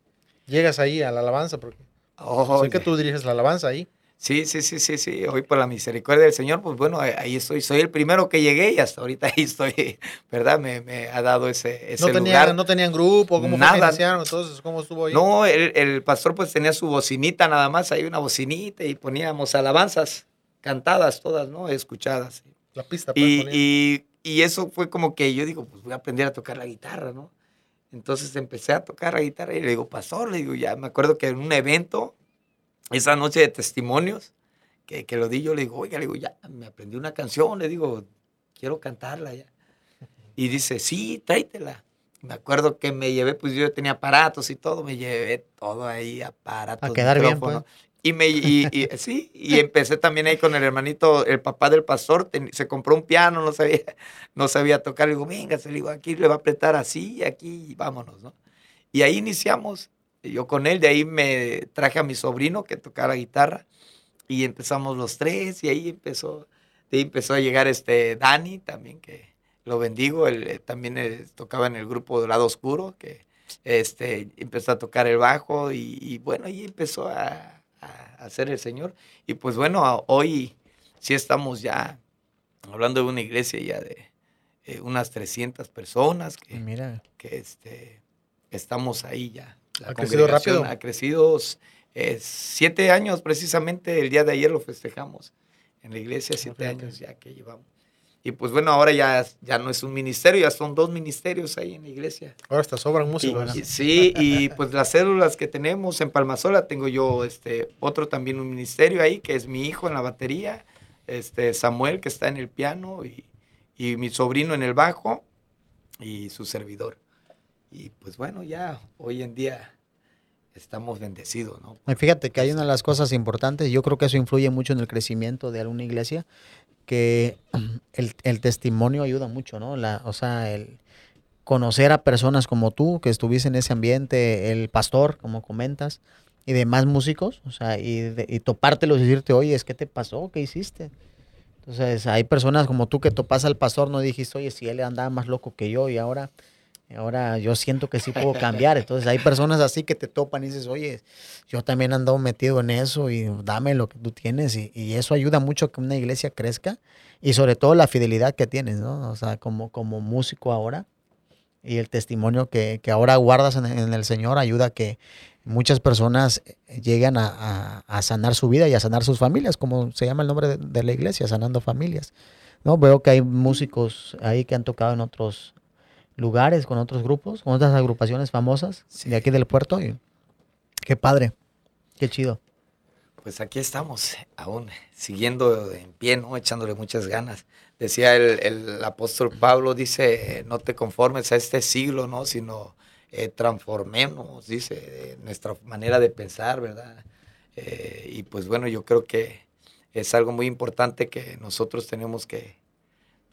llegas ahí a la alabanza? Porque Oh, sé que tú diriges la alabanza ahí. Sí, sí, sí, sí, sí. Hoy por la misericordia del Señor, pues bueno, ahí- estoy. Soy el primero que llegué y hasta ahorita ahí estoy, ¿verdad? Me, me ha dado ese, ese No lugar. tenían, no tenían grupo, ¿cómo fue que Nada. iniciaron? Entonces, ¿cómo estuvo ahí? No, el, el pastor pues tenía su bocinita nada más, ahí una bocinita y poníamos alabanzas cantadas todas, ¿no? Escuchadas. La pista. pues, Y, y, y eso fue como que yo digo, pues voy a aprender a tocar la guitarra, ¿no? Entonces empecé a tocar la guitarra y le digo, pastor, le digo, ya me acuerdo que en un evento, esa noche de testimonios, que, que lo di yo, le digo, oiga, le digo, ya, me aprendí una canción, le digo, quiero cantarla ya. Y dice, sí, tráetela. Me acuerdo que me llevé, pues yo tenía aparatos y todo, me llevé todo ahí, aparatos. A quedar bien, micrófono. pues. Y me, y, y- sí, y empecé también ahí con el hermanito, el papá del pastor, ten- se compró un piano, no sabía, no sabía tocar, le digo, venga, le digo, aquí le va a apretar así, aquí, y vámonos, ¿no? Y ahí iniciamos, yo con él, de ahí me traje a mi sobrino que tocara guitarra, y empezamos los tres, y ahí empezó, de ahí empezó a llegar este Dani también, que lo bendigo, él eh, también eh, tocaba en el grupo de Lado Oscuro, que este, empezó a tocar el bajo, y, y bueno, ahí empezó a hacer el Señor. Y pues bueno, hoy sí estamos ya hablando de una iglesia ya de eh, unas 300 personas que, Mira, que este, estamos ahí ya. La Ha crecido rápido. Ha crecido eh, siete años precisamente, el día de ayer lo festejamos en la iglesia, siete años ya que llevamos. Y pues bueno, ahora ya, ya no es un ministerio, ya son dos ministerios ahí en la iglesia. Ahora hasta sobran músicos. y- sí, y pues las células que tenemos en Palmasola, tengo yo este otro también un ministerio ahí, que es mi hijo en la batería, este Samuel que está en el piano y, y mi sobrino en el bajo y su servidor. Y pues bueno, ya hoy en día estamos bendecidos, ¿no? Fíjate que hay una de las cosas importantes, yo creo que eso influye mucho en el crecimiento de alguna iglesia, que el, el testimonio ayuda mucho, ¿no? La, o sea, el conocer a personas como tú, que estuviste en ese ambiente, el pastor, como comentas, y demás músicos, o sea, y, de- y topártelos y decirte, oye, ¿qué te pasó? ¿Qué hiciste? Entonces, hay personas como tú que topas al pastor, no dijiste, oye, si él andaba más loco que yo y ahora, ahora yo siento que sí puedo cambiar. Entonces, hay personas así que te topan y dices, oye, yo también ando metido en eso y dame lo que tú tienes. Y, y eso ayuda mucho a que una iglesia crezca y sobre todo la fidelidad que tienes, ¿no? O sea, como, como músico ahora y el testimonio que, que ahora guardas en, el Señor ayuda a que muchas personas lleguen a, a- a sanar su vida y a sanar sus familias, como se llama el nombre de, de la iglesia, sanando familias. ¿no? Veo que hay músicos ahí que han tocado en otros lugares, con otros grupos, con otras agrupaciones famosas Sí. de aquí del puerto. Y qué padre, qué chido. Pues aquí estamos, aún siguiendo en pie, ¿no? Echándole muchas ganas. Decía el, el apóstol Pablo, dice, no te conformes a este siglo, ¿no? Sino eh, transformemos, dice, nuestra manera de pensar, ¿verdad? Eh, y pues bueno, yo creo que es algo muy importante que nosotros tenemos que,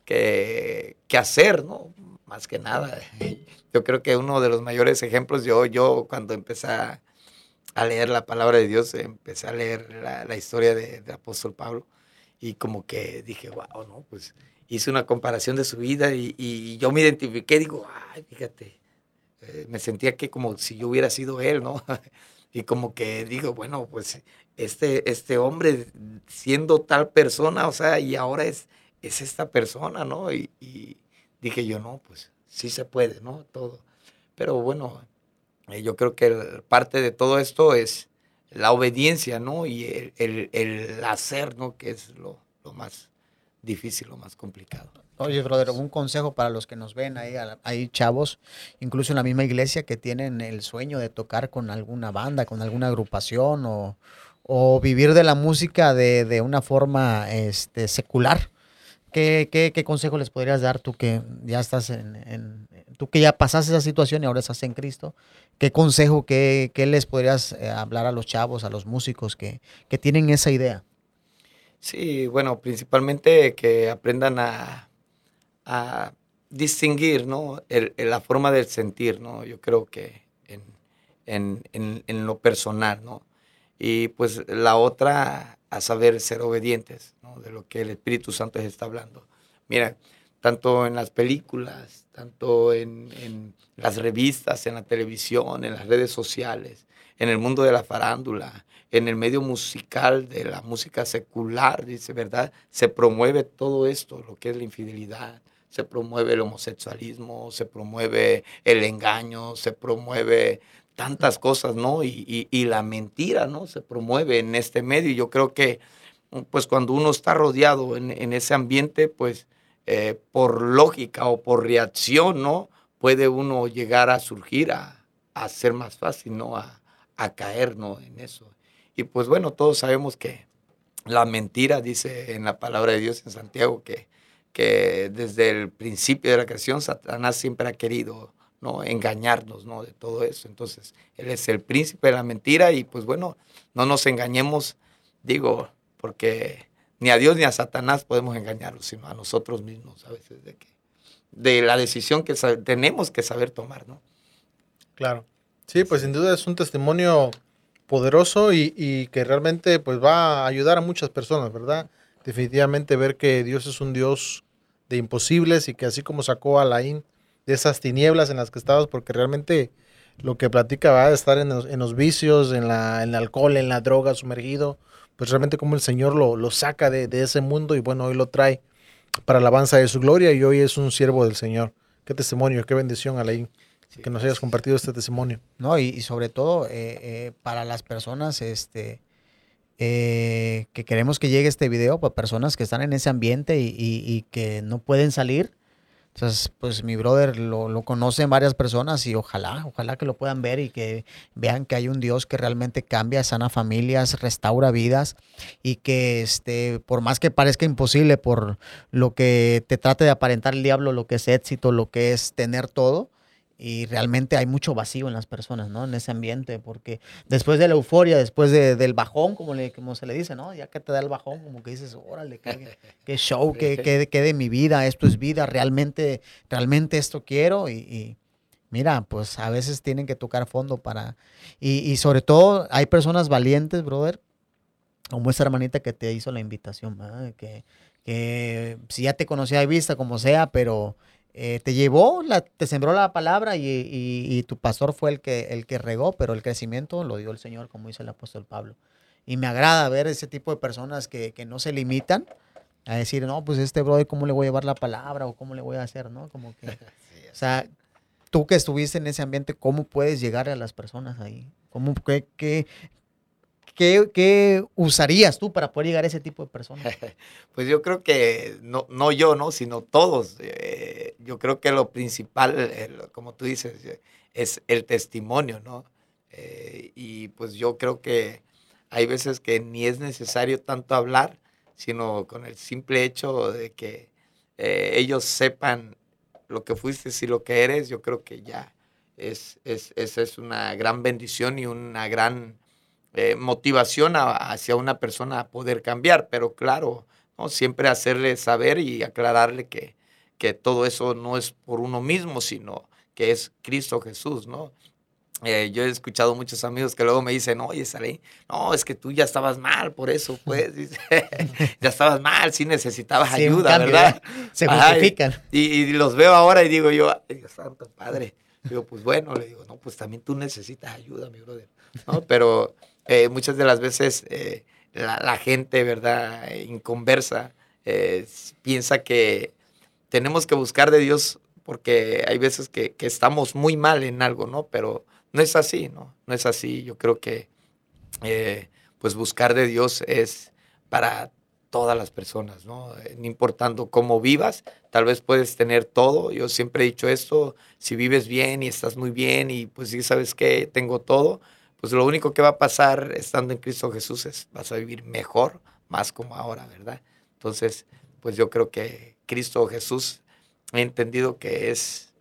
que, que hacer, ¿no? Más que nada. Yo creo que uno de los mayores ejemplos, yo, yo cuando empecé a, leer la palabra de Dios, empecé a leer la, la historia de, de apóstol Pablo y como que dije, wow, no, pues hice una comparación de su vida y, y yo me identifiqué, digo, ay, fíjate, eh, me sentía que como si yo hubiera sido él, ¿no? y como que digo, bueno, pues este, este hombre siendo tal persona, o sea, y ahora es, es esta persona, ¿no? Y, y dije yo, no, pues sí se puede, ¿no? Todo. Pero bueno, eh, yo creo que parte de todo esto es la obediencia, ¿no? Y el, el, hacer, ¿no? Que es lo, lo, más difícil, lo más complicado. Oye, brother, un consejo para los que nos ven ahí, hay chavos, incluso en la misma iglesia, que tienen el sueño de tocar con alguna banda, con alguna agrupación o, o vivir de la música de, de una forma este, secular. ¿Qué, ¿Qué, qué, consejo les podrías dar tú que ya estás en, tú que ya pasaste esa situación y ahora estás en Cristo? ¿Qué consejo, qué, les podrías eh, hablar a los chavos, a los músicos que, que tienen esa idea? Sí, bueno, principalmente que aprendan a, distinguir, ¿no? La forma del sentir, ¿no? Yo creo que en, en, en, lo personal, ¿no? Y pues la otra, a saber ser obedientes, De lo que el Espíritu Santo está hablando. Mira, tanto en las películas, tanto en, las revistas, en la televisión, en las redes sociales, en el mundo de la farándula, en el medio musical de la música secular, dice, ¿verdad? Se promueve todo esto, lo que es la infidelidad, se promueve el homosexualismo, se promueve el engaño, se promueve tantas cosas, ¿no? Y, la mentira, ¿no? Se promueve en este medio. Y yo creo que, pues cuando uno está rodeado en, ese ambiente, pues eh, por lógica o por reacción, ¿no? Puede uno llegar a surgir, a, ser más fácil, ¿no? A, a caer, ¿no? En eso. Y pues bueno, todos sabemos que la mentira, dice en la palabra de Dios en Santiago, que que desde el principio de la creación Satanás siempre ha querido ¿no? engañarnos ¿no? de todo eso. Entonces, él es el príncipe de la mentira y pues bueno, no nos engañemos, digo, porque ni a Dios ni a Satanás podemos engañarlos, sino a nosotros mismos a veces de, que, de la decisión que tenemos que saber tomar, ¿no? Claro. Sí, pues sin duda es un testimonio poderoso y, y que realmente pues va a ayudar a muchas personas, ¿verdad? Definitivamente ver que Dios es un Dios de imposibles y que así como sacó a Laín de esas tinieblas en las que estabas, porque realmente lo que platica va a estar en los, vicios, en, la, en el alcohol, en la droga, sumergido, pues realmente como el Señor lo, lo saca de, ese mundo y bueno, hoy lo trae para la alabanza de su gloria y hoy es un siervo del Señor. Qué testimonio, qué bendición, Alain, que nos hayas compartido este testimonio. No, y, sobre todo eh, eh, para las personas, este, eh, que queremos que llegue este video para personas que están en ese ambiente y, que no pueden salir. Entonces, pues mi brother lo, lo conocen varias personas y ojalá, ojalá que lo puedan ver y que vean que hay un Dios que realmente cambia, sana familias, restaura vidas y que este, por más que parezca imposible por lo que te trate de aparentar el diablo, lo que es éxito, lo que es tener todo, y realmente hay mucho vacío en las personas, ¿no? En ese ambiente, porque después de la euforia, después de, del bajón, como, le, como se le dice, ¿no? Ya que te da el bajón, como que dices, órale, qué, qué show, qué, qué, qué, de mi vida, esto es vida, realmente, realmente esto quiero y, mira, pues a veces tienen que tocar fondo para, y, y sobre todo hay personas valientes, brother, como esa hermanita que te hizo la invitación, ¿verdad? Que, que si ya te conocía de vista, como sea, pero eh, te llevó, la, te sembró la palabra y, tu pastor fue el que, el que regó, pero el crecimiento lo dio el Señor, como dice el apóstol Pablo. Y me agrada ver ese tipo de personas que, que no se limitan a decir, no, pues este brother, ¿cómo le voy a llevar la palabra o cómo le voy a hacer, no? Como que, o sea, tú que estuviste en ese ambiente, ¿cómo puedes llegar a las personas ahí? ¿Cómo, qué, qué, ¿Qué, usarías tú para poder llegar a ese tipo de personas? Pues yo creo que no, no yo, ¿no? Sino todos. Eh, yo creo que lo principal, como tú dices, es el testimonio, ¿no? Eh, y pues yo creo que hay veces que ni es necesario tanto hablar, sino con el simple hecho de que eh, ellos sepan lo que fuiste y lo que eres, yo creo que ya es, es, esa es una gran bendición y una gran eh, motivación hacia una persona a poder cambiar, pero claro, ¿no? siempre hacerle saber y aclararle que, que todo eso no es por uno mismo, sino que es Cristo Jesús, ¿no? Eh, yo he escuchado muchos amigos que luego me dicen, oye, Salé, no, es que tú ya estabas mal, por eso, pues, ya estabas mal, sí necesitabas ayuda, ¿verdad? Se justifican. y, los veo ahora y digo yo, Dios santo, Padre. Digo, pues bueno, le digo, no, pues también tú necesitas ayuda, mi brother, ¿no? Pero eh, muchas de las veces eh, la, gente, ¿verdad?, inconversa, eh, piensa que tenemos que buscar de Dios porque hay veces que, estamos muy mal en algo, ¿no? Pero no es así, ¿no? No es así. Yo creo que, pues, buscar de Dios es para todas las personas, ¿no? No importando cómo vivas, tal vez puedes tener todo. Yo siempre he dicho esto, si vives bien y estás muy bien y pues sí sabes que tengo todo, pues lo único que va a pasar estando en Cristo Jesús es vas a vivir mejor, más como ahora, ¿verdad? Entonces, pues yo creo que Cristo Jesús he entendido que es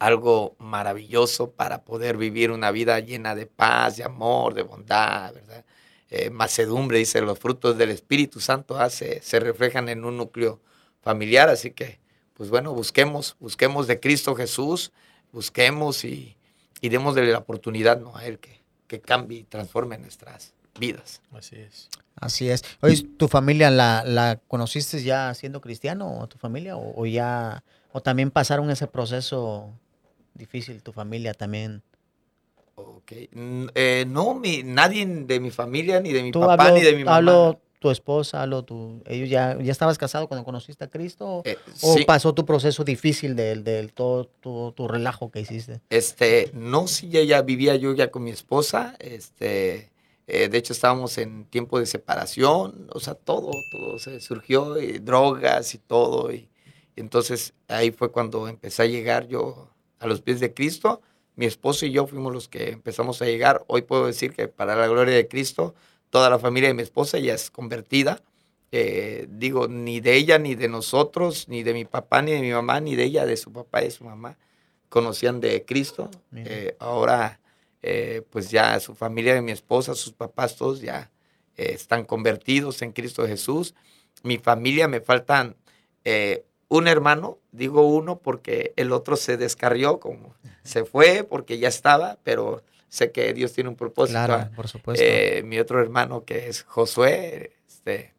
algo maravilloso para poder vivir una vida llena de paz, de amor, de bondad, ¿verdad? Eh, macedumbre, dice, los frutos del Espíritu Santo hace, se reflejan en un núcleo familiar, así que, pues bueno, busquemos, busquemos de Cristo Jesús, busquemos y, y démosle la oportunidad ¿no? a Él que, que cambie y transforme nuestras vidas. Así es. Así es. Oye, ¿tu familia la, la conociste ya siendo cristiano o tu familia o, o, ya o también pasaron ese proceso difícil tu familia también? Ok. Eh, no, mi, nadie de mi familia, ni de mi papá, hablo, ni de mi mamá. Hablo tu esposa, hablo tu, ellos ya, ya estabas casado cuando conociste a Cristo eh, o sí. pasó tu proceso difícil del de, de, todo tu, tu, relajo que hiciste. Este, no, sí, ya, ya vivía yo ya con mi esposa, este, eh, de hecho estábamos en tiempo de separación, o sea, todo, todo se surgió, y drogas y todo, y, y entonces ahí fue cuando empecé a llegar yo a los pies de Cristo mi esposo y yo fuimos los que empezamos a llegar. Hoy puedo decir que para la gloria de Cristo, toda la familia de mi esposa ya es convertida. Eh, digo, ni de ella, ni de nosotros, ni de mi papá, ni de mi mamá, ni de ella, de su papá y de su mamá, conocían de Cristo. Eh, ahora, eh, pues ya su familia de mi esposa, sus papás, todos ya están convertidos en Cristo Jesús. Mi familia me faltan un hermano, digo uno porque el otro se descarrió, como se fue porque ya estaba, pero sé que Dios tiene un propósito. Claro, por supuesto. Eh, mi otro hermano que es Josué, este,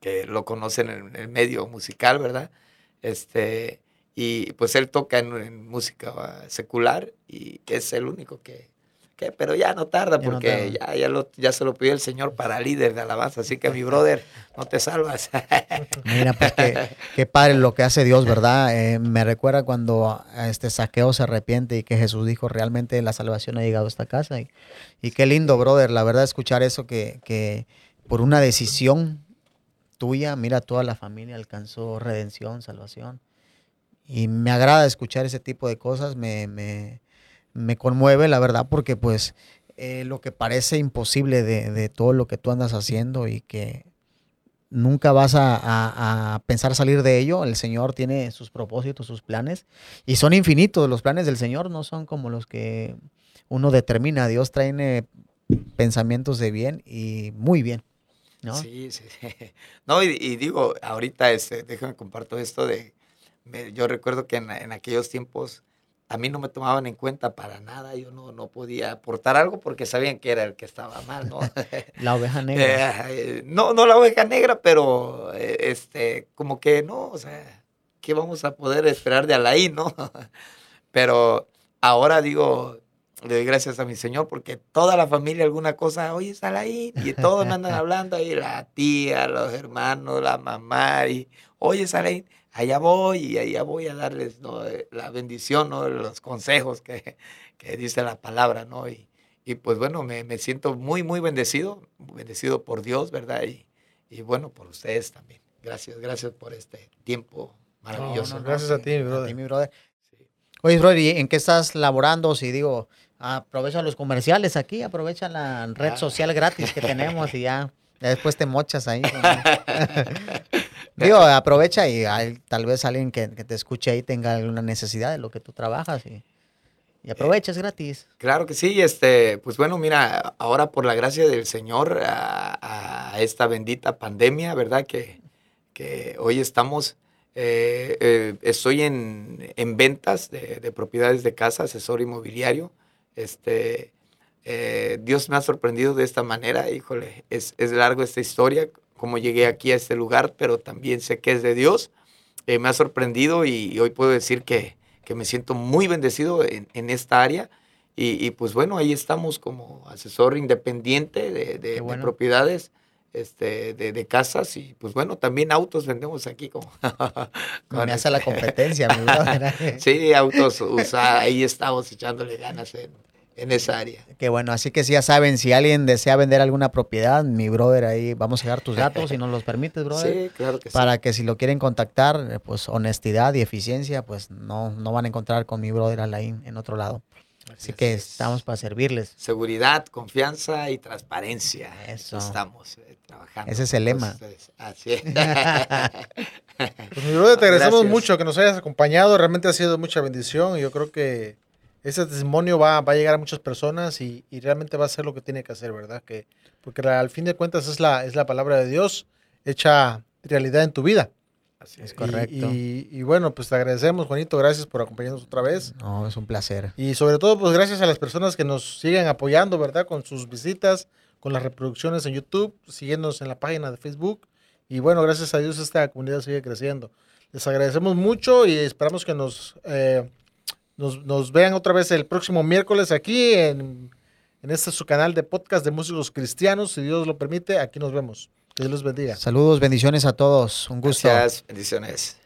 que lo conocen en el medio musical, ¿verdad? Este, y pues él toca en, en música secular y es el único que, pero ya no tarda porque ya, no tarda. ya, ya, lo, ya, se lo pidió el Señor para líder de alabanza. Así que mi brother, no te salvas. Mira, pues qué, qué padre lo que hace Dios, ¿verdad? Eh, me recuerda cuando este saqueo se arrepiente y que Jesús dijo, realmente la salvación ha llegado a esta casa. Y, y qué lindo, brother, la verdad, escuchar eso que, que por una decisión tuya, mira, toda la familia alcanzó redención, salvación. Y me agrada escuchar ese tipo de cosas, me, me, me conmueve, la verdad, porque pues eh, lo que parece imposible de, de, todo lo que tú andas haciendo y que nunca vas a, a, pensar salir de ello, el Señor tiene sus propósitos, sus planes, y son infinitos. Los planes del Señor no son como los que uno determina. Dios trae pensamientos de bien y muy bien. ¿no? Sí, sí. No, y, y digo, ahorita, este, déjame comparto esto de, yo recuerdo que en, en aquellos tiempos, a mí no me tomaban en cuenta para nada, yo no, no podía aportar algo porque sabían que era el que estaba mal, ¿no? La oveja negra. Eh, no, no la oveja negra, pero eh, este, como que no, o sea, ¿qué vamos a poder esperar de Alain, no? pero ahora digo, le doy gracias a mi Señor porque toda la familia alguna cosa, oye, es Alain, y todos me andan hablando ahí, la tía, los hermanos, la mamá, y oye, es Alain allá voy y allá voy a darles ¿no? la bendición, ¿no? los consejos que, que, dice la palabra, ¿no? Y, y pues bueno, me, me, siento muy, muy bendecido, bendecido por Dios, ¿verdad? Y, y bueno, por ustedes también. Gracias, gracias por este tiempo maravilloso. No, no, gracias a ti, mi brother. A ti, mi brother. Sí. Oye, brother, ¿y en qué estás laborando? Si digo, aprovecha los comerciales aquí, aprovecha la red ah. social gratis que tenemos y ya, después te mochas ahí. Digo, aprovecha y hay, tal vez alguien que, que, te escuche ahí tenga alguna necesidad de lo que tú trabajas y, y aprovecha, es gratis. Claro que sí, este, pues bueno, mira, ahora por la gracia del Señor a, a esta bendita pandemia, ¿verdad? Que, que hoy estamos, eh, eh, estoy en, en ventas de, de, propiedades de casa, asesor inmobiliario, este, eh, Dios me ha sorprendido de esta manera, híjole, es, es largo esta historia, cómo llegué aquí a este lugar, pero también sé que es de Dios. Eh, me ha sorprendido y, y, hoy puedo decir que, que me siento muy bendecido en, en esta área. Y, y, pues bueno, ahí estamos como asesor independiente de, de, bueno. de propiedades. Este, de, de casas y pues bueno, también autos vendemos aquí como... Me hace la este- competencia, mi brother. sí, autos usados, ahí estamos echándole ganas en, en esa área. Qué bueno, así que si ya saben, si alguien desea vender alguna propiedad, mi brother ahí, vamos a dejar tus datos si nos los permites, brother. Sí, claro que sí. Para que si lo quieren contactar, eh, pues honestidad y eficiencia, pues no, no van a encontrar con mi brother Alain en otro lado. Así que es. estamos para servirles. Seguridad, confianza y transparencia. Eso. Estamos eh, trabajando. Ese es el lema. Así es. Pues mi brother, te agradecemos Gracias. mucho que nos hayas acompañado. Realmente ha sido mucha bendición y yo creo que ese testimonio va, va a llegar a muchas personas y, y realmente va a hacer lo que tiene que hacer, ¿verdad? Que, porque al fin de cuentas es la, es la palabra de Dios hecha realidad en tu vida. Así Es es. correcto. Y, y- y bueno, pues te agradecemos, Juanito. Gracias por acompañarnos otra vez. No, es un placer. Y sobre todo, pues gracias a las personas que nos siguen apoyando, ¿verdad? Con sus visitas, con las reproducciones en YouTube, siguiéndonos en la página de Facebook. Y bueno, gracias a Dios esta comunidad sigue creciendo. Les agradecemos mucho y esperamos que nos, eh, nos, nos vean otra vez el próximo miércoles aquí en, en este su canal de podcast de músicos cristianos. Si Dios lo permite, aquí nos vemos. Dios los bendiga. Saludos, bendiciones a todos. Un gusto. Gracias, bendiciones.